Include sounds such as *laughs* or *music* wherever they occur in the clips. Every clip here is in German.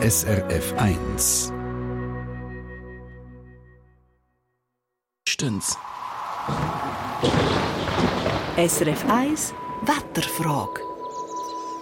SRF 1. Stens. SRF 1 Wetterfrage.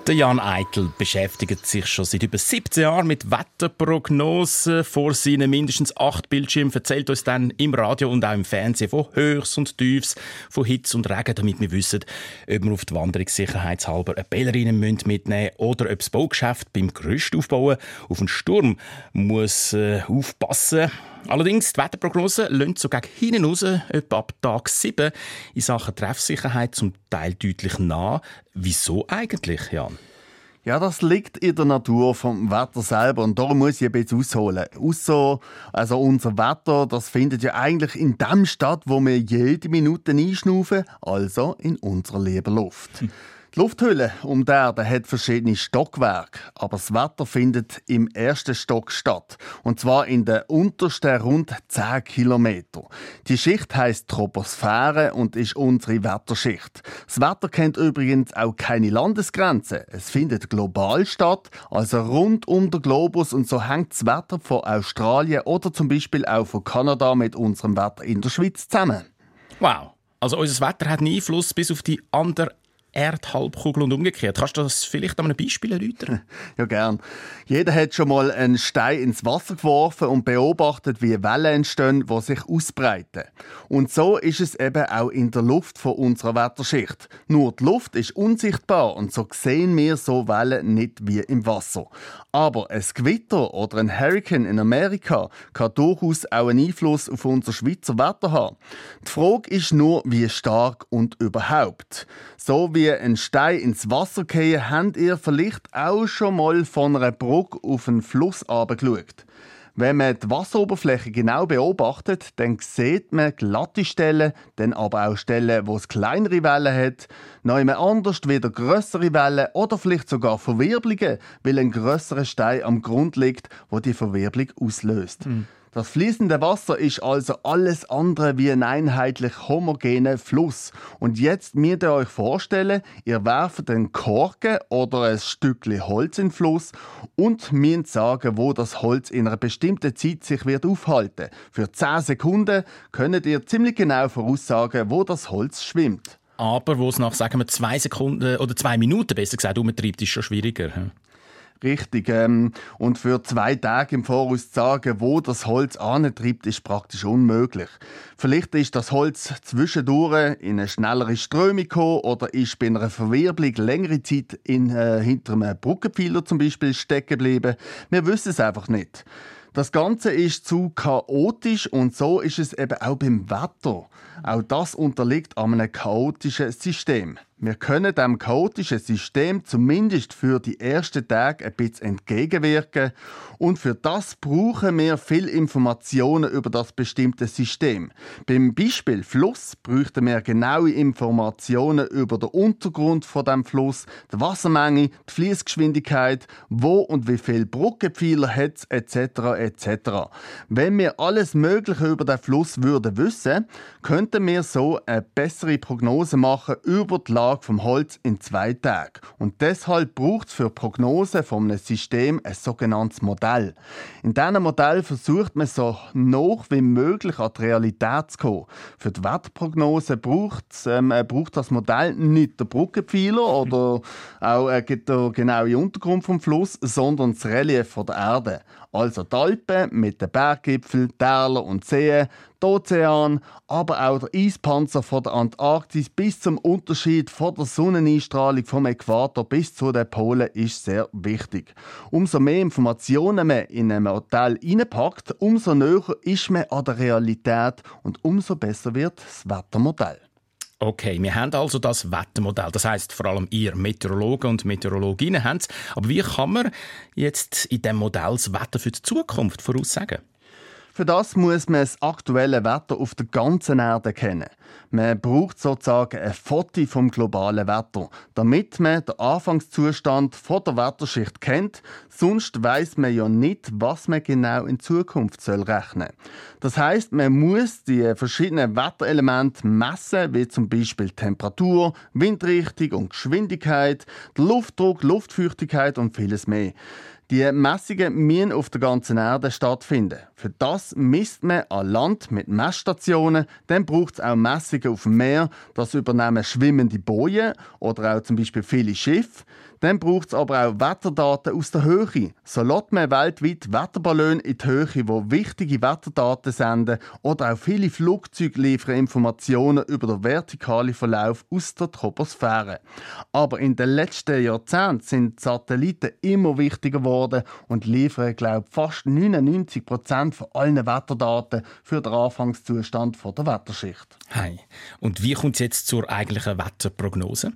Der Jan Eitel beschäftigt sich schon seit über 17 Jahren mit Wetterprognosen. Vor seinen mindestens acht Bildschirmen erzählt uns dann im Radio und auch im Fernsehen von Höchst und Tiefs, von Hitze und Regen, damit wir wissen, ob wir auf die Wanderung sicherheitshalber eine Bällerinnen mitnehmen müssen oder ob das Baugeschäft beim Gerüst aufbauen auf einen Sturm muss äh, aufpassen Allerdings, die Wetterprognose lönt so gegen hinten raus, etwa ab Tag 7, in Sachen Treffsicherheit zum Teil deutlich nah. Wieso eigentlich, Jan? Ja, das liegt in der Natur vom Wetter selber und darum muss ich ein bisschen ausholen. Ausser, also unser Wetter, das findet ja eigentlich in dem statt, wo wir jede Minute einschnaufen, also in unserer lieben Luft. Hm. *laughs* Die Lufthülle um die Erde hat verschiedene Stockwerke, aber das Wetter findet im ersten Stock statt. Und zwar in den untersten rund 10 Kilometer. Die Schicht heißt Troposphäre und ist unsere Wetterschicht. Das Wetter kennt übrigens auch keine Landesgrenzen. Es findet global statt, also rund um den Globus und so hängt das Wetter von Australien oder zum Beispiel auch von Kanada mit unserem Wetter in der Schweiz zusammen. Wow. Also unser Wetter hat einen Einfluss bis auf die andere Erdhalbkugel und umgekehrt. Kannst du das vielleicht an einem Beispiel erläutern? *laughs* Ja, gern. Jeder hat schon mal einen Stein ins Wasser geworfen und beobachtet, wie Wellen entstehen, die sich ausbreiten. Und so ist es eben auch in der Luft von unserer Wetterschicht. Nur die Luft ist unsichtbar und so sehen wir so Wellen nicht wie im Wasser. Aber ein Gewitter oder ein Hurricane in Amerika kann durchaus auch einen Einfluss auf unser Schweizer Wetter haben. Die Frage ist nur, wie stark und überhaupt. So wie ein Stein ins Wasser fallen, habt ihr vielleicht auch schon mal von einer Brücke auf einen Fluss geschaut. Wenn man die Wasseroberfläche genau beobachtet, dann sieht man glatte Stellen, dann aber auch Stellen, wo es kleinere Wellen hat, immer anders wieder größere Wellen oder vielleicht sogar Verwirbelungen, weil ein größerer Stein am Grund liegt, wo die Verwirbelung auslöst. Mhm. Das fließende Wasser ist also alles andere wie ein einheitlich homogener Fluss. Und jetzt müsst ihr euch vorstellen, ihr werft einen Korken oder ein Stückchen Holz in den Fluss und müsst sagen, wo das Holz in einer bestimmten Zeit sich wird aufhalten. Für 10 Sekunden könnt ihr ziemlich genau voraussagen, wo das Holz schwimmt. Aber wo es nach, sagen wir, zwei Sekunden oder zwei Minuten besser gesagt umtreibt, ist schon schwieriger. Richtig. Ähm, und für zwei Tage im Voraus zu sagen, wo das Holz antreibt, ist praktisch unmöglich. Vielleicht ist das Holz zwischendurch in eine schnellere Strömung gekommen oder ist bei einer Verwirbelung längere Zeit in, äh, hinter einem Brückenpfeiler zum Beispiel stecken geblieben. Wir wissen es einfach nicht. Das Ganze ist zu chaotisch und so ist es eben auch beim Wetter. Auch das unterliegt einem chaotischen System. Wir können dem chaotischen System zumindest für die ersten Tage ein bisschen entgegenwirken und für das brauchen wir viel Informationen über das bestimmte System. Beim Beispiel Fluss bräuchten wir genaue Informationen über den Untergrund von dem Fluss, die Wassermenge, die Fließgeschwindigkeit, wo und wie viel Brückenpfeiler hat etc. etc. Wenn wir alles Mögliche über den Fluss würden wissen, könnten wir so eine bessere Prognose machen über die vom Holz in zwei Tagen. Und deshalb braucht es für die Prognose einem System ein sogenanntes Modell. In diesem Modell versucht man so noch wie möglich an die Realität zu kommen. Für die Wetterprognose braucht, ähm, äh, braucht das Modell nicht den Brückenpfeiler oder auch äh, den genauen Untergrund vom Fluss, sondern das Relief von der Erde. Also die Alpen mit den Berggipfeln, Täler und Seen, der Ozean, aber auch der Eispanzer von der Antarktis bis zum Unterschied von der Sonneneinstrahlung vom Äquator bis zu den Polen ist sehr wichtig. Umso mehr Informationen man in ein Modell hineinpackt, umso näher ist man an der Realität und umso besser wird das Wettermodell. Okay, wir haben also das Wettermodell. Das heißt vor allem ihr Meteorologen und Meteorologinnen haben es. Aber wie kann man jetzt in diesem Modell das Wetter für die Zukunft voraussagen? Für das muss man das aktuelle Wetter auf der ganzen Erde kennen. Man braucht sozusagen ein Foto vom globalen Wetter, damit man den Anfangszustand von der Wetterschicht kennt. Sonst weiß man ja nicht, was man genau in Zukunft soll rechnen. Das heißt, man muss die verschiedenen Wetterelemente messen, wie zum Beispiel Temperatur, Windrichtung und Geschwindigkeit, Luftdruck, Luftfeuchtigkeit und vieles mehr. Die Messungen müssen auf der ganzen Erde stattfinden. Für das misst man an Land mit Messstationen. Dann braucht es auch Messungen auf dem Meer. Das übernehmen schwimmende Bojen oder auch zum Beispiel viele Schiffe. Dann braucht es aber auch Wetterdaten aus der Höhe. So lässt man weltweit Wetterballone in die Höhe, die wichtige Wetterdaten senden oder auch viele Flugzeuge liefern Informationen über den vertikalen Verlauf aus der Troposphäre. Aber in den letzten Jahrzehnten sind Satelliten immer wichtiger geworden und liefern, glaube ich, fast 99 Prozent von allen Wetterdaten für den Anfangszustand der Wetterschicht. Hey. Und wie kommt es jetzt zur eigentlichen Wetterprognose?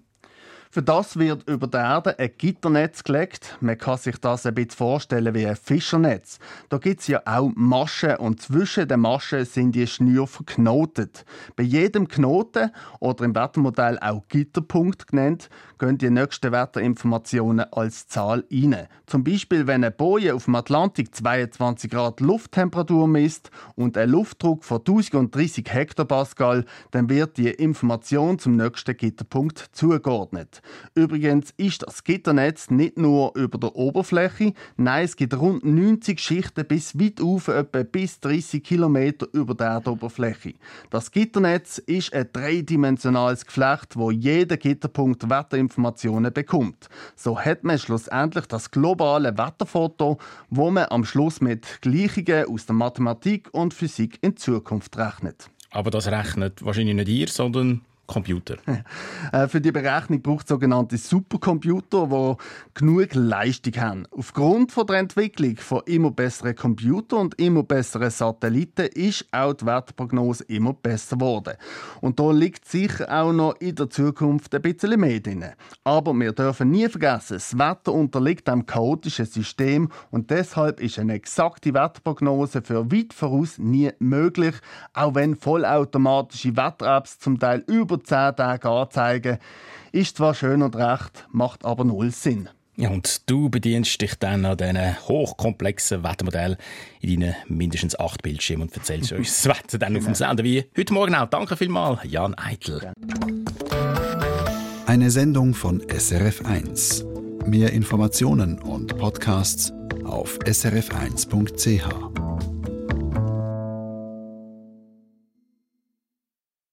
Für das wird über der Erde ein Gitternetz gelegt. Man kann sich das ein bisschen vorstellen wie ein Fischernetz. Da gibt es ja auch Maschen und zwischen den Maschen sind die Schnüre verknotet. Bei jedem Knoten oder im Wettermodell auch Gitterpunkt genannt, gehen die nächsten Wetterinformationen als Zahl rein. Zum Beispiel, wenn eine Boje auf dem Atlantik 22 Grad Lufttemperatur misst und ein Luftdruck von 1030 Hektopascal, dann wird die Information zum nächsten Gitterpunkt zugeordnet. Übrigens ist das Gitternetz nicht nur über der Oberfläche, nein, es gibt rund 90 Schichten bis weit auf, etwa bis 30 Kilometer über der Erdoberfläche. Das Gitternetz ist ein dreidimensionales Geflecht, wo jeder Gitterpunkt Wetterinformationen bekommt. So hat man schlussendlich das globale Wetterfoto, wo man am Schluss mit Gleichungen aus der Mathematik und Physik in Zukunft rechnet. Aber das rechnet wahrscheinlich nicht ihr, sondern Computer. *laughs* Äh, für die Berechnung braucht es sogenannte Supercomputer, die genug Leistung haben. Aufgrund von der Entwicklung von immer besseren Computern und immer besseren Satelliten ist auch die Wetterprognose immer besser geworden. Und da liegt sicher auch noch in der Zukunft ein bisschen mehr drin. Aber wir dürfen nie vergessen, das Wetter unterliegt einem chaotischen System und deshalb ist eine exakte Wetterprognose für weit voraus nie möglich, auch wenn vollautomatische Wetter-Apps zum Teil über 10 Tage anzeigen, ist zwar schön und recht, macht aber null Sinn. Ja, und du bedienst dich dann an diesen hochkomplexen Wettermodell in deinen mindestens acht Bildschirmen und erzählst uns das Wetter dann auf dem Sender wie heute Morgen auch. Danke vielmals, Jan Eitel. Eine Sendung von SRF1. Mehr Informationen und Podcasts auf srf1.ch.